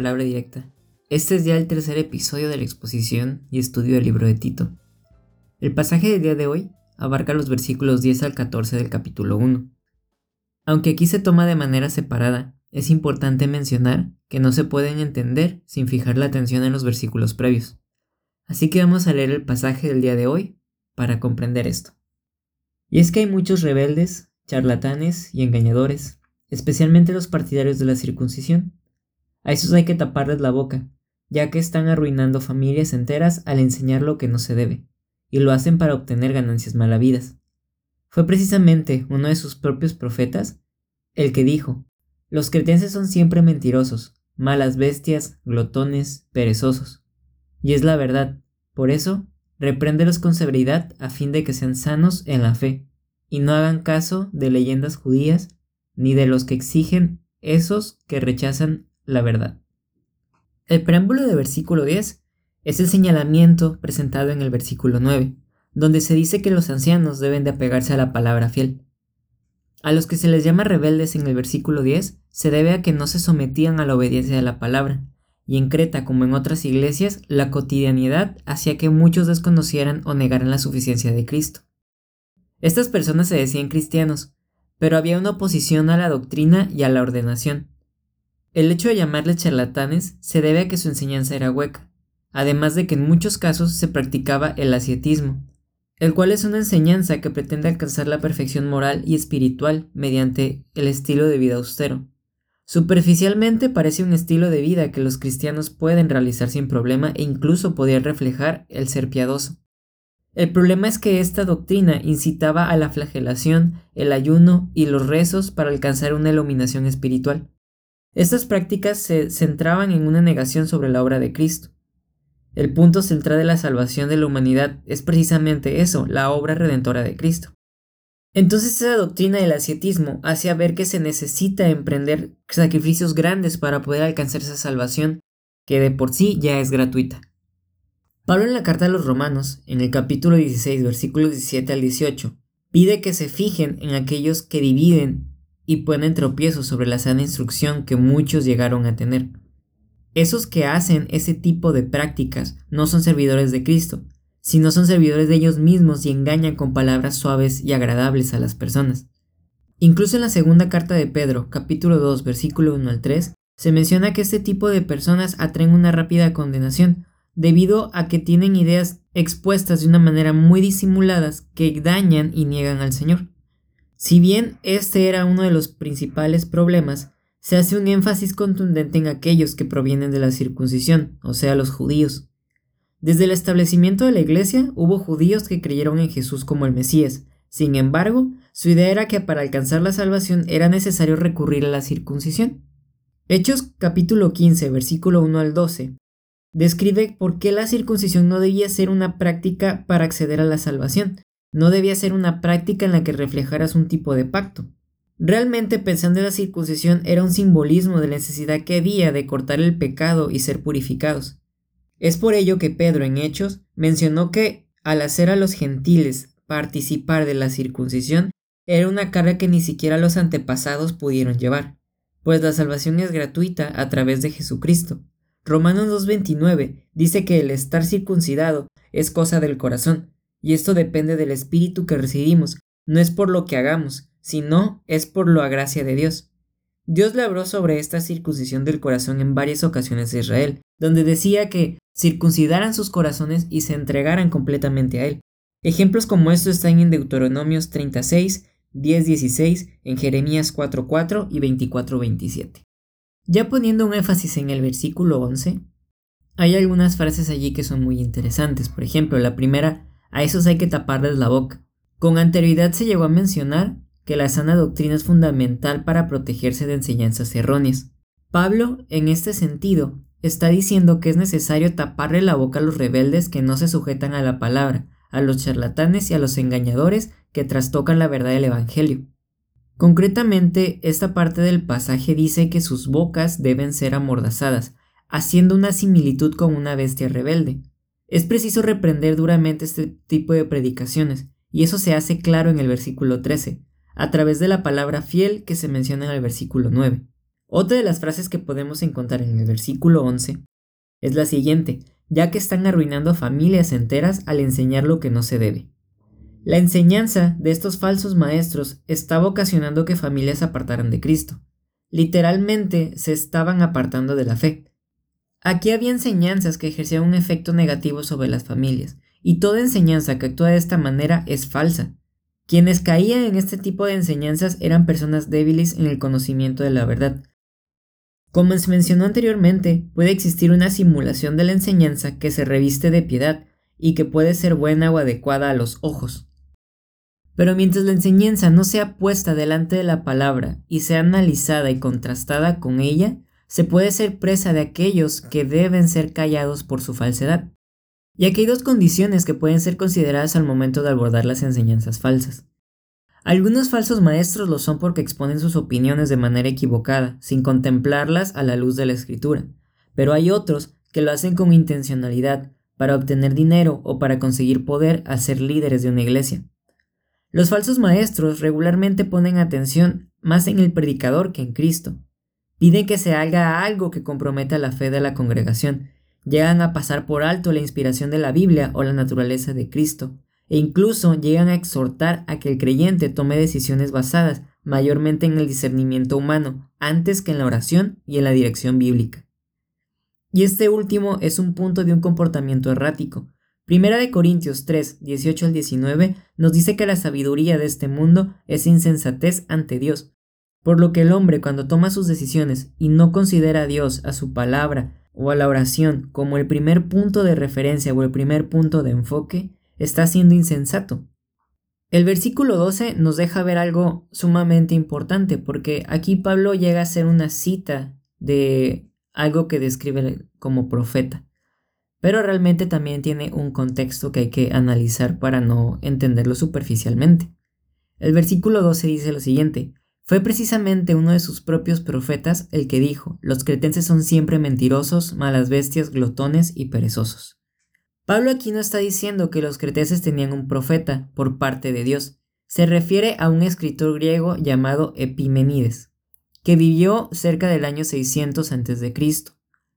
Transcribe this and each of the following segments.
Palabra Directa. Este es ya el tercer episodio de la exposición y estudio del libro de Tito. El pasaje del día de hoy abarca los versículos 10 al 14 del capítulo 1. Aunque aquí se toma de manera separada, es importante mencionar que no se pueden entender sin fijar la atención en los versículos previos. Así que vamos a leer el pasaje del día de hoy para comprender esto. Y es que hay muchos rebeldes, charlatanes y engañadores especialmente los partidarios de la circuncisión. A esos hay que taparles la boca, ya que están arruinando familias enteras al enseñar lo que no se debe, y lo hacen para obtener ganancias malavidas. Fue precisamente uno de sus propios profetas el que dijo, los cretenses son siempre mentirosos, malas bestias, glotones, perezosos. Y es la verdad, por eso, repréndelos con severidad a fin de que sean sanos en la fe, y no hagan caso de leyendas judías ni de los que exigen esos que rechazan la verdad. El preámbulo de versículo 10 es el señalamiento presentado en el versículo 9, donde se dice que los ancianos deben de apegarse a la palabra fiel. A los que se les llama rebeldes en el versículo 10 se debe a que no se sometían a la obediencia de la palabra, y en Creta como en otras iglesias la cotidianidad hacía que muchos desconocieran o negaran la suficiencia de Cristo. Estas personas se decían cristianos, pero había una oposición a la doctrina y a la ordenación. El hecho de llamarles charlatanes se debe a que su enseñanza era hueca, además de que en muchos casos se practicaba el ascetismo, el cual es una enseñanza que pretende alcanzar la perfección moral y espiritual mediante el estilo de vida austero. Superficialmente parece un estilo de vida que los cristianos pueden realizar sin problema e incluso podría reflejar el ser piadoso. El problema es que esta doctrina incitaba a la flagelación, el ayuno y los rezos para alcanzar una iluminación espiritual. Estas prácticas se centraban en una negación sobre la obra de Cristo. El punto central de la salvación de la humanidad es precisamente eso, la obra redentora de Cristo. Entonces esa doctrina del ascetismo hacía ver que se necesita emprender sacrificios grandes para poder alcanzar esa salvación, que de por sí ya es gratuita. Pablo en la carta a los romanos, en el capítulo 16, versículos 17 al 18, pide que se fijen en aquellos que dividen y ponen tropiezos sobre la sana instrucción que muchos llegaron a tener. Esos que hacen ese tipo de prácticas no son servidores de Cristo, sino son servidores de ellos mismos y engañan con palabras suaves y agradables a las personas. Incluso en la segunda carta de Pedro, capítulo 2, versículo 1 al 3, se menciona que este tipo de personas atraen una rápida condenación, debido a que tienen ideas expuestas de una manera muy disimuladas que dañan y niegan al Señor. Si bien este era uno de los principales problemas, se hace un énfasis contundente en aquellos que provienen de la circuncisión, o sea, los judíos. Desde el establecimiento de la Iglesia hubo judíos que creyeron en Jesús como el Mesías, sin embargo, su idea era que para alcanzar la salvación era necesario recurrir a la circuncisión. Hechos capítulo 15, versículo 1 al 12, describe por qué la circuncisión no debía ser una práctica para acceder a la salvación, no debía ser una práctica en la que reflejaras un tipo de pacto. Realmente pensando en la circuncisión era un simbolismo de la necesidad que había de cortar el pecado y ser purificados. Es por ello que Pedro en Hechos mencionó que al hacer a los gentiles participar de la circuncisión era una carga que ni siquiera los antepasados pudieron llevar, pues la salvación es gratuita a través de Jesucristo. Romanos 2.29 dice que el estar circuncidado es cosa del corazón, y esto depende del espíritu que recibimos, no es por lo que hagamos, sino es por la gracia de Dios. Dios le habló sobre esta circuncisión del corazón en varias ocasiones de Israel, donde decía que circuncidaran sus corazones y se entregaran completamente a Él. Ejemplos como estos están en Deuteronomios 36, 10-16, en Jeremías 4.4 y 24.27. Ya poniendo un énfasis en el versículo 11, hay algunas frases allí que son muy interesantes. Por ejemplo, la primera, a esos hay que taparles la boca. Con anterioridad se llegó a mencionar que la sana doctrina es fundamental para protegerse de enseñanzas erróneas. Pablo, en este sentido, está diciendo que es necesario taparle la boca a los rebeldes que no se sujetan a la palabra, a los charlatanes y a los engañadores que trastocan la verdad del Evangelio. Concretamente, esta parte del pasaje dice que sus bocas deben ser amordazadas, haciendo una similitud con una bestia rebelde. Es preciso reprender duramente este tipo de predicaciones, y eso se hace claro en el versículo 13, a través de la palabra fiel que se menciona en el versículo 9. Otra de las frases que podemos encontrar en el versículo 11 es la siguiente, ya que están arruinando familias enteras al enseñar lo que no se debe. La enseñanza de estos falsos maestros estaba ocasionando que familias apartaran de Cristo. Literalmente se estaban apartando de la fe. Aquí había enseñanzas que ejercían un efecto negativo sobre las familias, y toda enseñanza que actúa de esta manera es falsa. Quienes caían en este tipo de enseñanzas eran personas débiles en el conocimiento de la verdad. Como se mencionó anteriormente, puede existir una simulación de la enseñanza que se reviste de piedad y que puede ser buena o adecuada a los ojos. Pero mientras la enseñanza no sea puesta delante de la palabra y sea analizada y contrastada con ella, se puede ser presa de aquellos que deben ser callados por su falsedad. Y aquí hay dos condiciones que pueden ser consideradas al momento de abordar las enseñanzas falsas. Algunos falsos maestros lo son porque exponen sus opiniones de manera equivocada, sin contemplarlas a la luz de la escritura, pero hay otros que lo hacen con intencionalidad, para obtener dinero o para conseguir poder al ser líderes de una iglesia. Los falsos maestros regularmente ponen atención más en el predicador que en Cristo. Piden que se haga algo que comprometa la fe de la congregación, llegan a pasar por alto la inspiración de la Biblia o la naturaleza de Cristo, e incluso llegan a exhortar a que el creyente tome decisiones basadas mayormente en el discernimiento humano, antes que en la oración y en la dirección bíblica. Y este último es un punto de un comportamiento errático. Primera de Corintios 3, 18 al 19 nos dice que la sabiduría de este mundo es insensatez ante Dios, por lo que el hombre cuando toma sus decisiones y no considera a Dios, a su palabra o a la oración como el primer punto de referencia o el primer punto de enfoque, está siendo insensato. El versículo 12 nos deja ver algo sumamente importante porque aquí Pablo llega a hacer una cita de algo que describe como profeta, pero realmente también tiene un contexto que hay que analizar para no entenderlo superficialmente. El versículo 12 dice lo siguiente, fue precisamente uno de sus propios profetas el que dijo, los cretenses son siempre mentirosos, malas bestias, glotones y perezosos. Pablo aquí no está diciendo que los cretenses tenían un profeta por parte de Dios, se refiere a un escritor griego llamado Epimenides, que vivió cerca del año 600 a.C.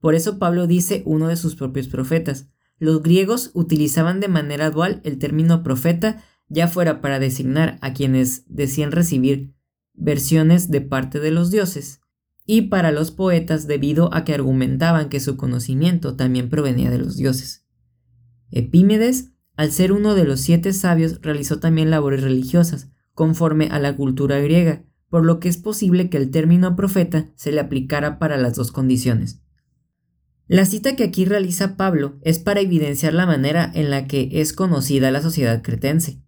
Por eso Pablo dice uno de sus propios profetas. Los griegos utilizaban de manera dual el término profeta, ya fuera para designar a quienes decían recibir versiones de parte de los dioses, y para los poetas debido a que argumentaban que su conocimiento también provenía de los dioses. Epímedes, al ser uno de los siete sabios, realizó también labores religiosas, conforme a la cultura griega, por lo que es posible que el término profeta se le aplicara para las dos condiciones. La cita que aquí realiza Pablo es para evidenciar la manera en la que es conocida la sociedad cretense.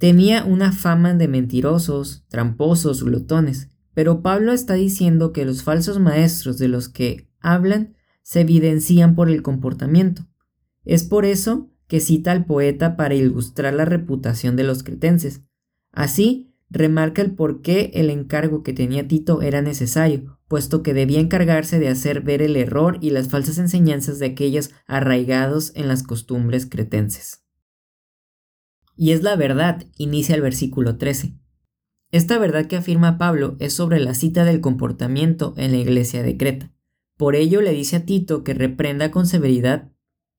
Tenía una fama de mentirosos, tramposos, glotones, pero Pablo está diciendo que los falsos maestros de los que hablan se evidencian por el comportamiento. Es por eso que cita al poeta para ilustrar la reputación de los cretenses. Así, remarca el por qué el encargo que tenía Tito era necesario, puesto que debía encargarse de hacer ver el error y las falsas enseñanzas de aquellos arraigados en las costumbres cretenses. Y es la verdad, inicia el versículo 13. Esta verdad que afirma Pablo es sobre la cita del comportamiento en la iglesia de Creta. Por ello le dice a Tito que reprenda con severidad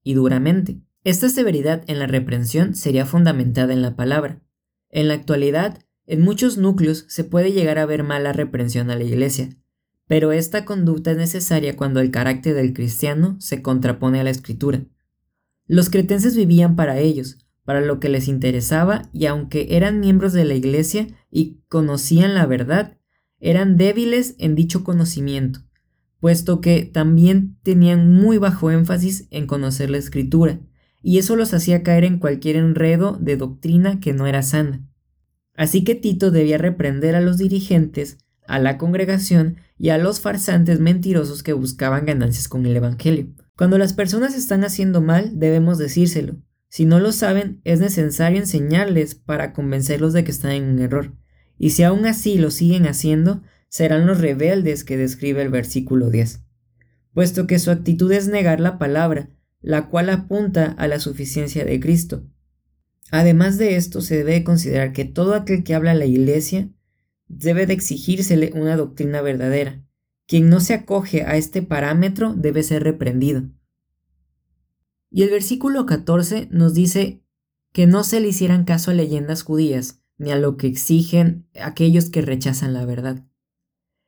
y duramente. Esta severidad en la reprensión sería fundamentada en la palabra. En la actualidad, en muchos núcleos se puede llegar a ver mala reprensión a la Iglesia, pero esta conducta es necesaria cuando el carácter del cristiano se contrapone a la escritura. Los cretenses vivían para ellos, para lo que les interesaba, y aunque eran miembros de la Iglesia y conocían la verdad, eran débiles en dicho conocimiento, puesto que también tenían muy bajo énfasis en conocer la escritura, y eso los hacía caer en cualquier enredo de doctrina que no era sana. Así que Tito debía reprender a los dirigentes, a la congregación y a los farsantes mentirosos que buscaban ganancias con el Evangelio. Cuando las personas están haciendo mal, debemos decírselo. Si no lo saben, es necesario enseñarles para convencerlos de que están en un error. Y si aún así lo siguen haciendo, serán los rebeldes que describe el versículo 10. Puesto que su actitud es negar la palabra, la cual apunta a la suficiencia de Cristo. Además de esto, se debe considerar que todo aquel que habla a la Iglesia debe de exigírsele una doctrina verdadera, Quien no se acoge a este parámetro debe ser reprendido. Y el versículo 14 nos dice que no se le hicieran caso a leyendas judías, ni a lo que exigen aquellos que rechazan la verdad.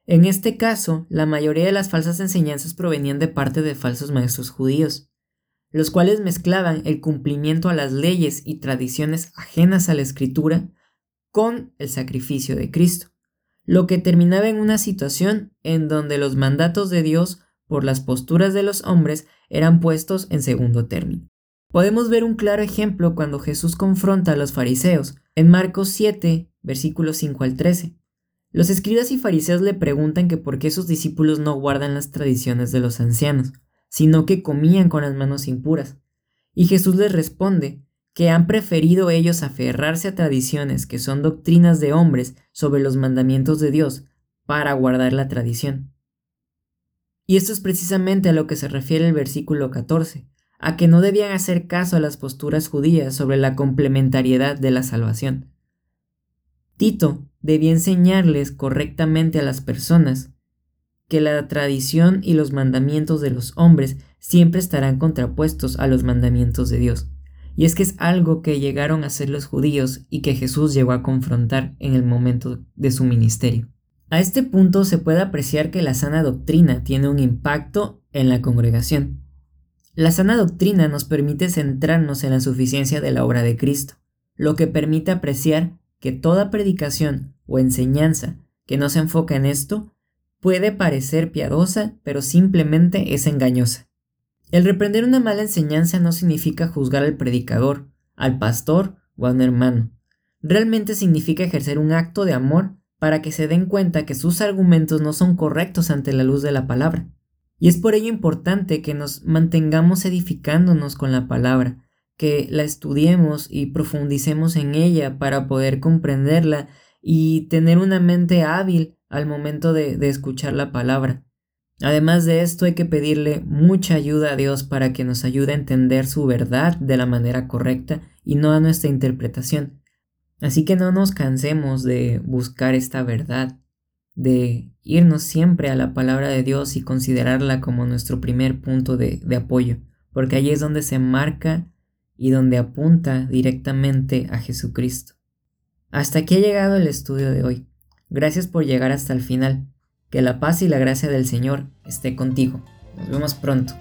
En este caso, la mayoría de las falsas enseñanzas provenían de parte de falsos maestros judíos, los cuales mezclaban el cumplimiento a las leyes y tradiciones ajenas a la escritura con el sacrificio de Cristo, lo que terminaba en una situación en donde los mandatos de Dios por las posturas de los hombres eran puestos en segundo término. Podemos ver un claro ejemplo cuando Jesús confronta a los fariseos, en Marcos 7, versículos 5 al 13. Los escribas y fariseos le preguntan que por qué sus discípulos no guardan las tradiciones de los ancianos, sino que comían con las manos impuras. Y Jesús les responde que han preferido ellos aferrarse a tradiciones que son doctrinas de hombres sobre los mandamientos de Dios para guardar la tradición. Y esto es precisamente a lo que se refiere el versículo 14, a que no debían hacer caso a las posturas judías sobre la complementariedad de la salvación. Tito debía enseñarles correctamente a las personas que la tradición y los mandamientos de los hombres siempre estarán contrapuestos a los mandamientos de Dios. Y es que es algo que llegaron a hacer los judíos y que Jesús llegó a confrontar en el momento de su ministerio. A este punto se puede apreciar que la sana doctrina tiene un impacto en la congregación. La sana doctrina nos permite centrarnos en la suficiencia de la obra de Cristo, lo que permite apreciar que toda predicación o enseñanza que no se enfoca en esto puede parecer piadosa, pero simplemente es engañosa. El reprender una mala enseñanza no significa juzgar al predicador, al pastor o a un hermano. Realmente significa ejercer un acto de amor para que se den cuenta que sus argumentos no son correctos ante la luz de la palabra. Y es por ello importante que nos mantengamos edificándonos con la palabra, que la estudiemos y profundicemos en ella para poder comprenderla y tener una mente hábil al momento de, de escuchar la palabra. Además de esto hay que pedirle mucha ayuda a Dios para que nos ayude a entender su verdad de la manera correcta y no a nuestra interpretación. Así que no nos cansemos de buscar esta verdad, de irnos siempre a la palabra de Dios y considerarla como nuestro primer punto de, apoyo, porque allí es donde se marca y donde apunta directamente a Jesucristo. Hasta aquí ha llegado el estudio de hoy. Gracias por llegar hasta el final. Que la paz y la gracia del Señor esté contigo. Nos vemos pronto.